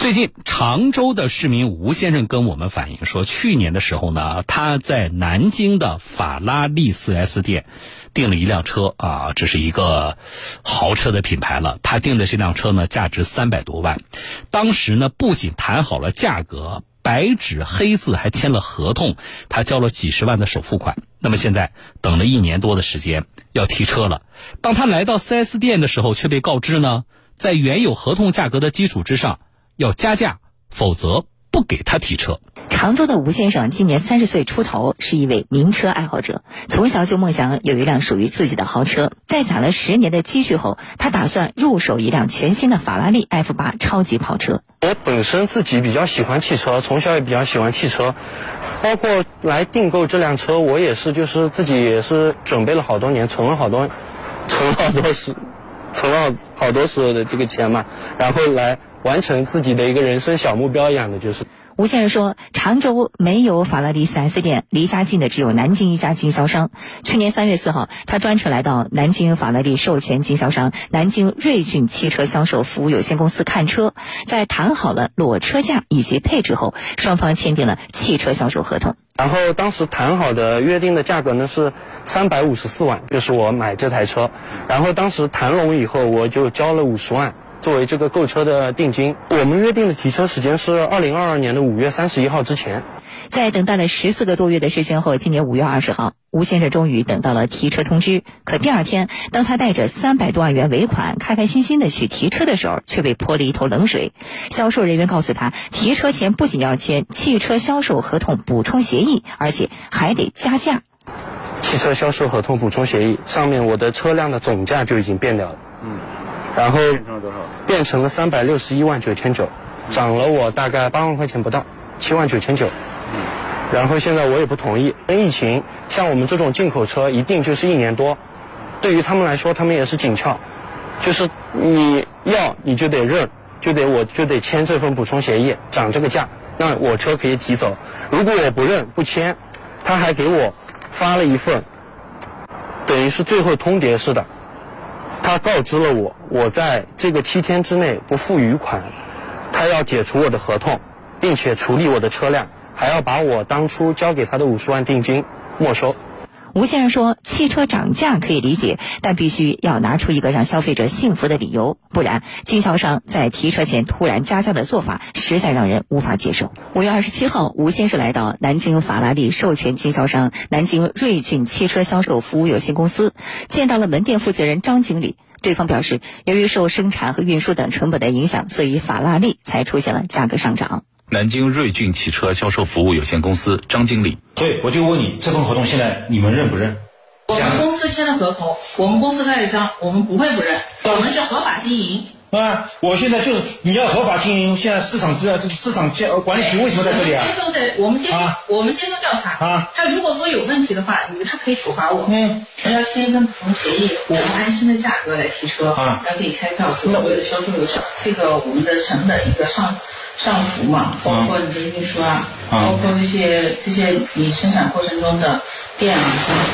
最近，常州的市民吴先生跟我们反映说，去年的时候呢，他在南京的法拉利 4S 店订了一辆车啊，这是一个豪车的品牌了。他订的这辆车呢，价值三百多万。当时呢，不仅谈好了价格，白纸黑字还签了合同，他交了几十万的首付款。那么现在等了一年多的时间，要提车了。当他来到 4S 店的时候，却被告知呢，在原有合同价格的基础之上。要加价，否则不给他提车。常州的吴先生今年三十岁出头，是一位名车爱好者，从小就梦想有一辆属于自己的豪车。在攒了十年的积蓄后，他打算入手一辆全新的法拉利 F 八超级跑车。我本身自己比较喜欢汽车，从小也比较喜欢汽车，包括来订购这辆车，我也是就是自己也是准备了好多年，存了好多，存了好多时，存了好多所有的这个钱嘛，然后来。完成自己的一个人生小目标一样的，就是吴先生说，常州没有法拉利 4S 店，离家近的只有南京一家经销商。去年三月四号，他专程来到南京法拉利授权经销商南京瑞骏汽车销售服务有限公司看车，在谈好了裸车价以及配置后，双方签订了汽车销售合同。然后当时谈好的约定的价格呢是三百五十四万，就是我买这台车。然后当时谈拢以后，我就交了五十万。作为这个购车的定金，我们约定的提车时间是二零二二年的五月三十一号之前。在等待了十四个多月的时间后，今年五月二十号，吴先生终于等到了提车通知。可第二天，当他带着三百多万元尾款，开开心心的去提车的时候，却被泼了一头冷水。销售人员告诉他，提车前不仅要签汽车销售合同补充协议，而且还得加价。汽车销售合同补充协议上面，我的车辆的总价就已经变掉了。嗯。然后变成了多少？变成了三百六十一万九千九，涨了我大概八万块钱不到，七万九千九。嗯。然后现在我也不同意，跟疫情，像我们这种进口车，一定就是一年多。对于他们来说，他们也是紧俏，就是你要你就得认，就得我就得签这份补充协议，涨这个价，那我车可以提走。如果我不认不签，他还给我发了一份，等于是最后通牒似的。他告知了我，我在这个七天之内不付余款，他要解除我的合同，并且处理我的车辆，还要把我当初交给他的五十万定金没收。吴先生说：“汽车涨价可以理解，但必须要拿出一个让消费者信服的理由，不然经销商在提车前突然加价的做法实在让人无法接受。”五月二十七号，吴先生来到南京法拉利授权经销商南京瑞骏汽车销售服务有限公司，见到了门店负责人张经理。对方表示，由于受生产和运输等成本的影响，所以法拉利才出现了价格上涨。南京瑞骏汽车销售服务有限公司张经理，所以我就问你，这份合同现在你们认不认？我们公司签的合同，我们公司代理商，我们不会不认，我们是合法经营。啊！我现在就是你要合法经营，现在市场资料这个市场监管理局为什么在这里啊？接受在，我们接受，我们接受调查。啊，他如果说有问题的话，你他可以处罚我。嗯，我要签一份补充协议，我们按新的价格来提车，啊，来给你开票，所有的销售流程。这个我们的成本一个上上浮嘛，包括你的运输啊，包括这些这些你生产过程中的电啊，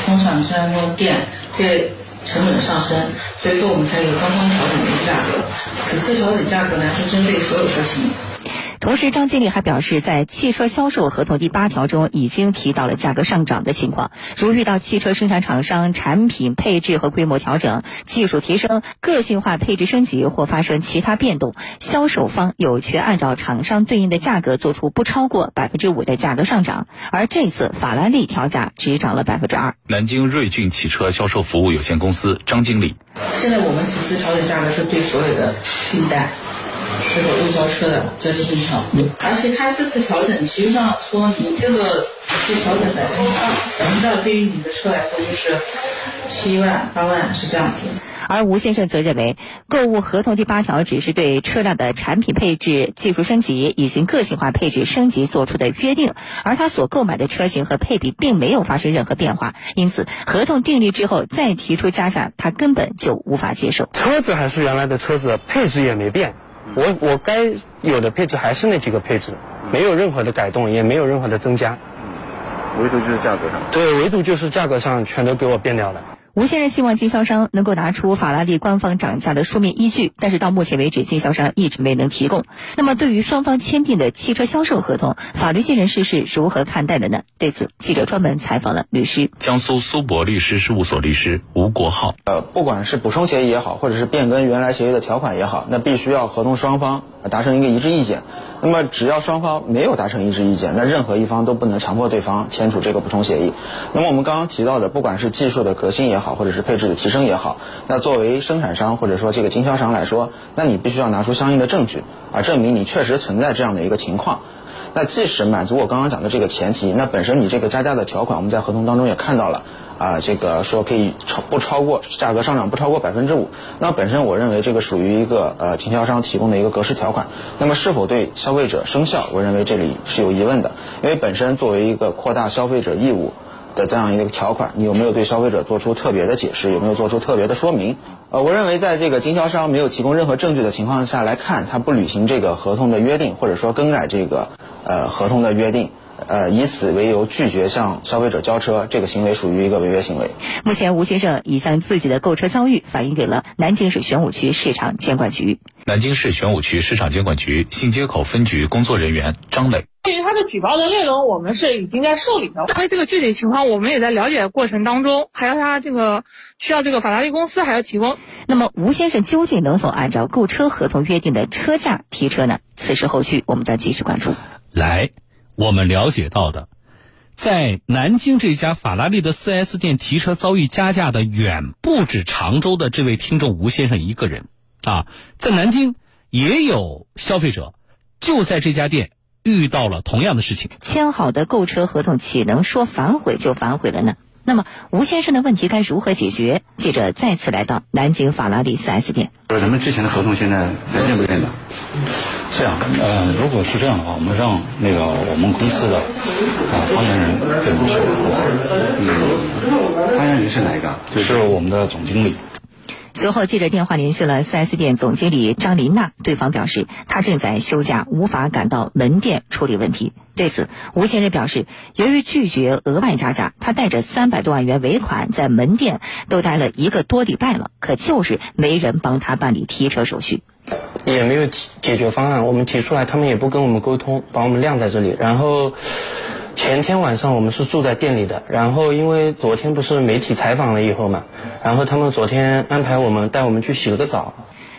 工厂生产中的电这。成本的上升，所以说我们才有刚刚调整的一个价格。此次调整价格呢，是针对所有车型。同时，张经理还表示，在汽车销售合同第八条中已经提到了价格上涨的情况。如遇到汽车生产厂商产品配置和规模调整、技术提升、个性化配置升级或发生其他变动，销售方有权按照厂商对应的价格做出不超过百分之五的价格上涨。而这次法拉利调价只涨了百分之二。南京瑞骏汽车销售服务有限公司张经理，现在我们此次调整价格是对所有的订单。这个未交车的这是一条，而且它这次调整，实际上说你这个是调整百分之二，百分之二对于你的车来说就是七万八万是这样子。而吴先生则认为，购物合同第八条只是对车辆的产品配置、技术升级以及个性化配置升级做出的约定，而他所购买的车型和配比并没有发生任何变化，因此合同订立之后再提出加价，他根本就无法接受。车子还是原来的车子，配置也没变。我我该有的配置还是那几个配置，没有任何的改动，也没有任何的增加。唯独就是价格上。对，唯独就是价格上全都给我变掉了。吴先生希望经销商能够拿出法拉利官方涨价的书面依据，但是到目前为止，经销商一直没能提供。那么，对于双方签订的汽车销售合同，法律界人士是如何看待的呢？对此，记者专门采访了律师，江苏苏博律师事务所律师吴国浩。呃，不管是补充协议也好，或者是变更原来协议的条款也好，那必须要合同双方达成一个一致意见。那么，只要双方没有达成一致意见，那任何一方都不能强迫对方签署这个补充协议。那么，我们刚刚提到的，不管是技术的革新也好，或者是配置的提升也好，那作为生产商或者说这个经销商来说，那你必须要拿出相应的证据啊，证明你确实存在这样的一个情况。那即使满足我刚刚讲的这个前提，那本身你这个加价的条款，我们在合同当中也看到了。啊，这个说可以超不超过价格上涨不超过百分之五，那本身我认为这个属于一个呃经销商提供的一个格式条款，那么是否对消费者生效，我认为这里是有疑问的，因为本身作为一个扩大消费者义务的这样一个条款，你有没有对消费者做出特别的解释，有没有做出特别的说明？呃，我认为在这个经销商没有提供任何证据的情况下来看，他不履行这个合同的约定，或者说更改这个呃合同的约定。呃，以此为由拒绝向消费者交车，这个行为属于一个违约行为。目前，吴先生已将自己的购车遭遇反映给了南京市玄武区市场监管局。南京市玄武区市场监管局新街口分局工作人员张磊：对于他的举报的内容，我们是已经在受理的。关于这个具体情况，我们也在了解过程当中，还要他这个需要这个法拉利公司还要提供。那么，吴先生究竟能否按照购车合同约定的车价提车呢？此事后续我们再继续关注。来。我们了解到的，在南京这家法拉利的 4S 店提车遭遇加价的，远不止常州的这位听众吴先生一个人啊，在南京也有消费者就在这家店遇到了同样的事情。签好的购车合同，岂能说反悔就反悔了呢？那么吴先生的问题该如何解决？记者再次来到南京法拉利 4S 店。说咱们之前的合同现在还认不认得？这样，呃，如果是这样的话，我们让那个我们公司的啊发言人跟你说。嗯，发言人是哪一个？就是我们的总经理。随后，记者电话联系了 4S 店总经理张琳娜，对方表示她正在休假，无法赶到门店处理问题。对此，吴先生表示，由于拒绝额外加价，他带着三百多万元尾款在门店都待了一个多礼拜了，可就是没人帮他办理提车手续，也没有提解决方案。我们提出来，他们也不跟我们沟通，把我们晾在这里，然后。前天晚上我们是住在店里的，然后因为昨天不是媒体采访了以后嘛，然后他们昨天安排我们带我们去洗了个澡。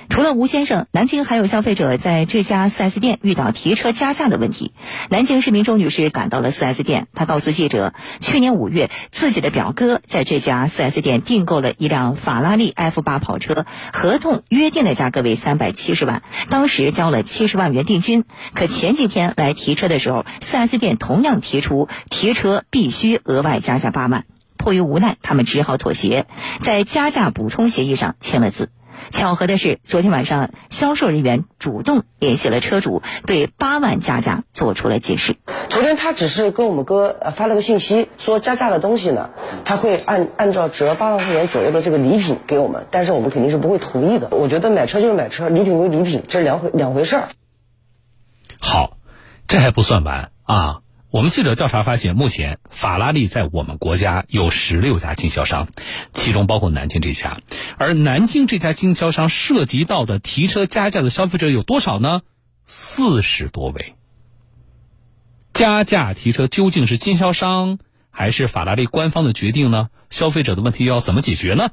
除了吴先生，南京还有消费者在这家 4S 店遇到提车加价的问题。南京市民周女士赶到了 4S 店，她告诉记者，去年五月自己的表哥在这家 4S 店订购了一辆法拉利 F8 跑车，合同约定的价格为三百七十万，当时交了七十万元定金。可前几天来提车的时候，4S 店同样提出提车必须额外加价八万，迫于无奈，他们只好妥协，在加价补充协议上签了字。巧合的是，昨天晚上销售人员主动联系了车主，对八万加价做出了解释。昨天他只是跟我们哥发了个信息，说加价的东西呢，他会按按照折八万块钱左右的这个礼品给我们，但是我们肯定是不会同意的。我觉得买车就是买车，礼品归礼品，这是两回两回事儿。好，这还不算完啊。我们记者调查发现，目前法拉利在我们国家有十六家经销商，其中包括南京这家。而南京这家经销商涉及到的提车加价的消费者有多少呢？四十多位。加价提车究竟是经销商还是法拉利官方的决定呢？消费者的问题要怎么解决呢？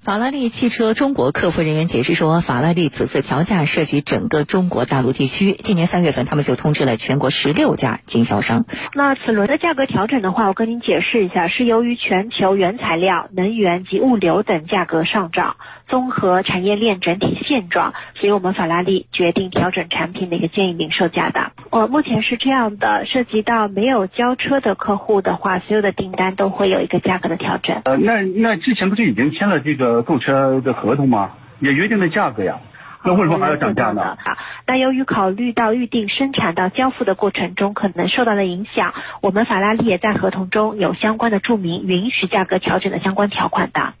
法拉利汽车中国客服人员解释说，法拉利此次调价涉及整个中国大陆地区。今年三月份，他们就通知了全国十六家经销商。那此轮的价格调整的话，我跟您解释一下，是由于全球原材料、能源及物流等价格上涨。综合产业链整体现状，所以我们法拉利决定调整产品的一个建议零售价的。哦，目前是这样的，涉及到没有交车的客户的话，所有的订单都会有一个价格的调整。呃，那那之前不是已经签了这个购车的合同吗？也约定的价格呀，那为什么还要涨价呢？啊，那由于考虑到预定、生产到交付的过程中可能受到的影响，我们法拉利也在合同中有相关的注明允许价格调整的相关条款的。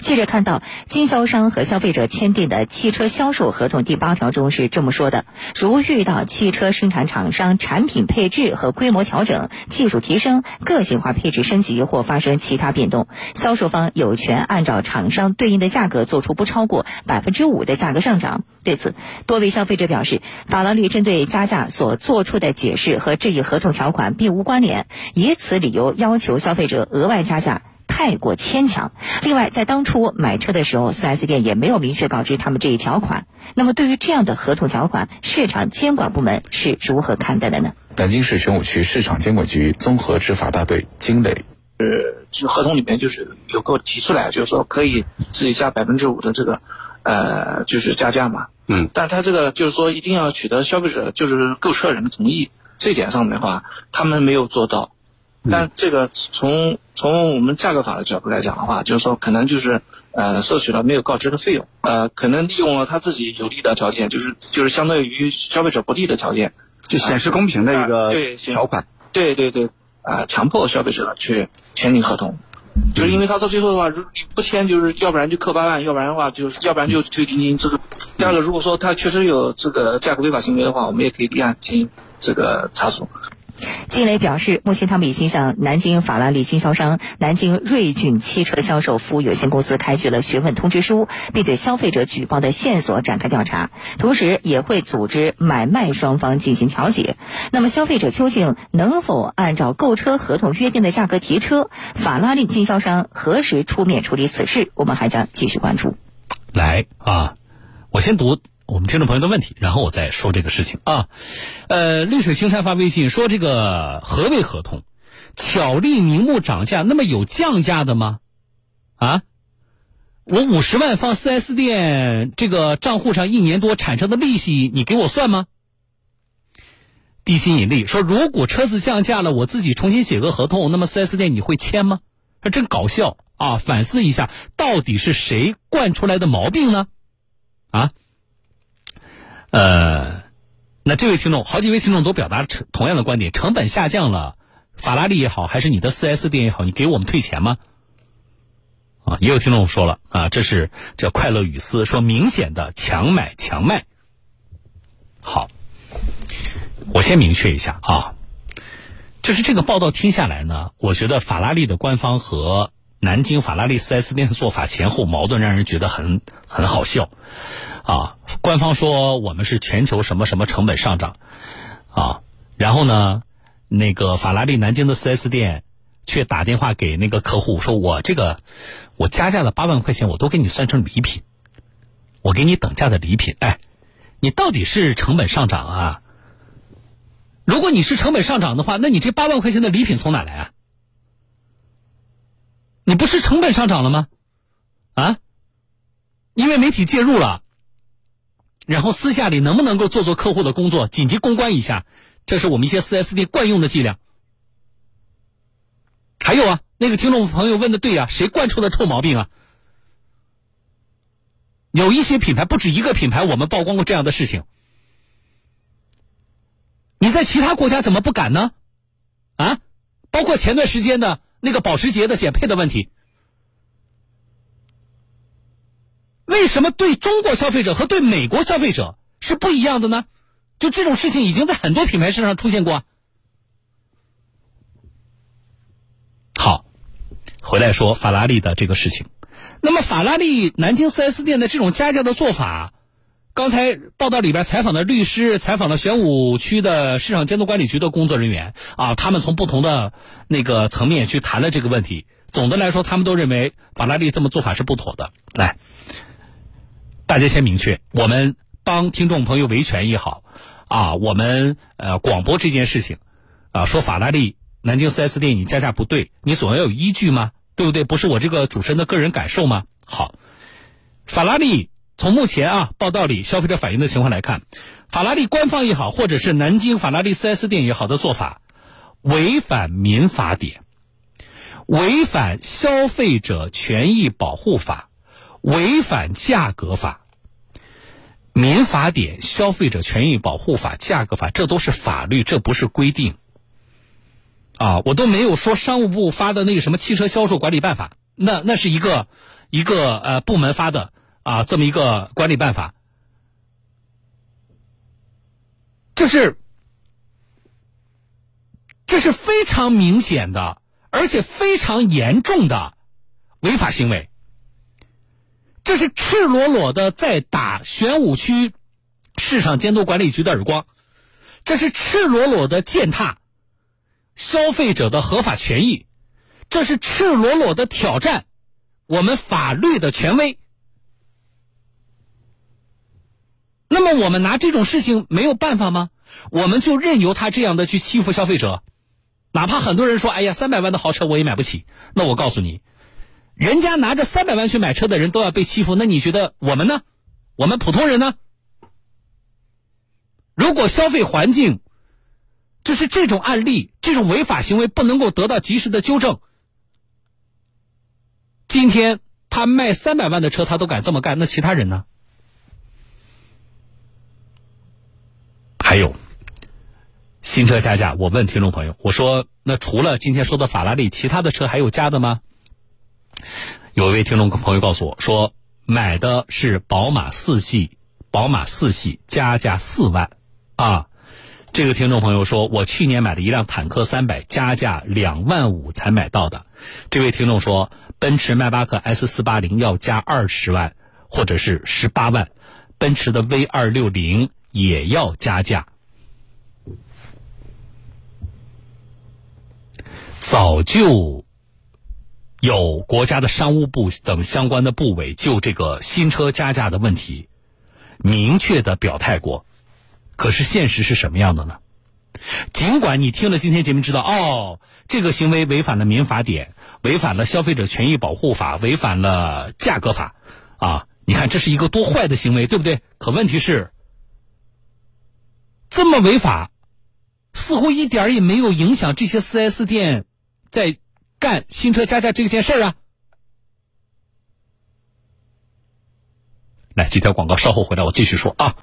记者看到，经销商和消费者签订的汽车销售合同第八条中是这么说的：如遇到汽车生产厂商产品配置和规模调整、技术提升、个性化配置升级或发生其他变动，销售方有权按照厂商对应的价格做出不超过百分之五的价格上涨。对此，多位消费者表示，法拉利针对加价所做出的解释和这一合同条款并无关联，以此理由要求消费者额外加价。太过牵强。另外，在当初买车的时候，4S 店也没有明确告知他们这一条款。那么，对于这样的合同条款，市场监管部门是如何看待的呢？南京市玄武区市场监管局综合执法大队金磊，呃，就合同里面就是有给我提出来，就是说可以自己加百分之五的这个，呃，就是加价嘛。嗯。但他这个就是说一定要取得消费者就是购车人的同意，这点上面的话，他们没有做到。但这个从从我们价格法的角度来讲的话，就是说可能就是呃收取了没有告知的费用，呃可能利用了他自己有利的条件，就是就是相对于消费者不利的条件，就显示公平的一个条款。对对对，啊强迫消费者去签订合同，就是因为他到最后的话，如你不签，就是要不然就扣八万，要不然的话就是要不然就退定金。这个第二个，如果说他确实有这个价格违法行为的话，我们也可以立案进行这个查处。金磊表示，目前他们已经向南京法拉利经销商南京瑞骏汽车销售服务有限公司开具了询问通知书，并对消费者举报的线索展开调查，同时也会组织买卖双方进行调解。那么，消费者究竟能否按照购车合同约定的价格提车？法拉利经销商何时出面处理此事？我们还将继续关注。来啊，我先读。我们听众朋友的问题，然后我再说这个事情啊。呃，绿水青山发微信说：“这个何为合同？巧立名目涨价，那么有降价的吗？啊，我五十万放 4S 店这个账户上，一年多产生的利息，你给我算吗？”地心引力说：“如果车子降价了，我自己重新写个合同，那么 4S 店你会签吗？”这真搞笑啊！反思一下，到底是谁惯出来的毛病呢？啊？呃，那这位听众，好几位听众都表达成同样的观点：成本下降了，法拉利也好，还是你的四 S 店也好，你给我们退钱吗？啊，也有听众说了啊，这是叫快乐雨丝说明显的强买强卖。好，我先明确一下啊，就是这个报道听下来呢，我觉得法拉利的官方和南京法拉利四 S 店的做法前后矛盾，让人觉得很很好笑。啊，官方说我们是全球什么什么成本上涨，啊，然后呢，那个法拉利南京的 4S 店却打电话给那个客户说，我这个我加价的八万块钱我都给你算成礼品，我给你等价的礼品，哎，你到底是成本上涨啊？如果你是成本上涨的话，那你这八万块钱的礼品从哪来啊？你不是成本上涨了吗？啊？因为媒体介入了。然后私下里能不能够做做客户的工作，紧急公关一下，这是我们一些四 S 店惯用的伎俩。还有啊，那个听众朋友问的对呀，谁惯出的臭毛病啊？有一些品牌，不止一个品牌，我们曝光过这样的事情。你在其他国家怎么不敢呢？啊，包括前段时间的那个保时捷的减配的问题。为什么对中国消费者和对美国消费者是不一样的呢？就这种事情已经在很多品牌身上出现过。好，回来说法拉利的这个事情。那么法拉利南京 4S 店的这种加价的做法，刚才报道里边采访的律师、采访了玄武区的市场监督管理局的工作人员啊，他们从不同的那个层面去谈了这个问题。总的来说，他们都认为法拉利这么做法是不妥的。来。大家先明确，我们帮听众朋友维权也好，啊，我们呃广播这件事情，啊，说法拉利南京 4S 店你加价不对，你总要有依据吗？对不对？不是我这个主持人的个人感受吗？好，法拉利从目前啊报道里消费者反映的情况来看，法拉利官方也好，或者是南京法拉利 4S 店也好的做法，违反民法典，违反消费者权益保护法。违反价格法、民法典、消费者权益保护法、价格法，这都是法律，这不是规定。啊，我都没有说商务部发的那个什么汽车销售管理办法，那那是一个一个呃部门发的啊这么一个管理办法，这是这是非常明显的，而且非常严重的违法行为。这是赤裸裸的在打玄武区市场监督管理局的耳光，这是赤裸裸的践踏消费者的合法权益，这是赤裸裸的挑战我们法律的权威。那么，我们拿这种事情没有办法吗？我们就任由他这样的去欺负消费者，哪怕很多人说：“哎呀，三百万的豪车我也买不起。”那我告诉你。人家拿着三百万去买车的人都要被欺负，那你觉得我们呢？我们普通人呢？如果消费环境就是这种案例，这种违法行为不能够得到及时的纠正，今天他卖三百万的车他都敢这么干，那其他人呢？还有新车加价，我问听众朋友，我说那除了今天说的法拉利，其他的车还有加的吗？有一位听众朋友告诉我说，买的是宝马四系，宝马四系加价四万，啊，这个听众朋友说，我去年买了一辆坦克三百，加价两万五才买到的。这位听众说，奔驰迈巴赫 S 四八零要加二十万或者是十八万，奔驰的 V 二六零也要加价，早就。有国家的商务部等相关的部委就这个新车加价的问题明确的表态过，可是现实是什么样的呢？尽管你听了今天节目知道，哦，这个行为违反了民法典，违反了消费者权益保护法，违反了价格法，啊，你看这是一个多坏的行为，对不对？可问题是，这么违法，似乎一点也没有影响这些 4S 店在。干新车加价这件事儿啊！来，几条广告，稍后回来我继续说啊。